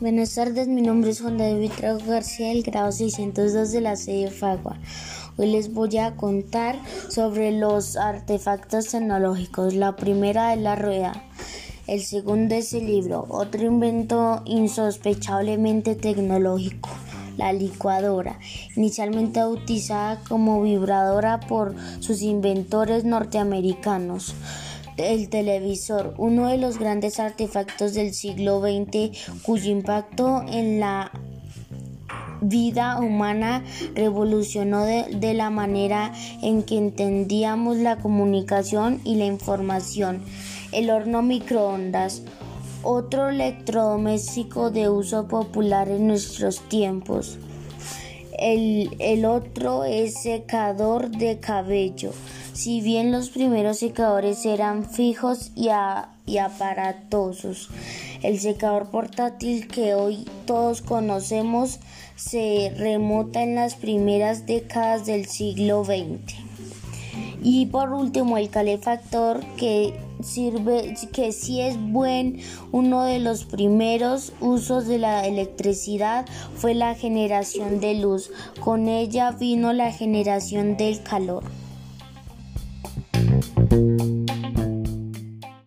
Buenas tardes, mi nombre es Juan David Trago García del grado 602 de la sede Fagua. Hoy les voy a contar sobre los artefactos tecnológicos. La primera es la rueda. El segundo es el libro, otro invento insospechablemente tecnológico, la licuadora, inicialmente bautizada como vibradora por sus inventores norteamericanos el televisor, uno de los grandes artefactos del siglo XX cuyo impacto en la vida humana revolucionó de, la manera en que entendíamos la comunicación y la información. El horno microondas, otro electrodoméstico de uso popular en nuestros tiempos. El, el otro es secador de cabello. Si bien los primeros secadores eran fijos y, aparatosos, el secador portátil que hoy todos conocemos se remota en las primeras décadas del siglo XX. Y por último, el calefactor que sirve que si es buen uno de los primeros usos de la electricidad fue la generación de luz. Con ella vino la generación del calor. Thank you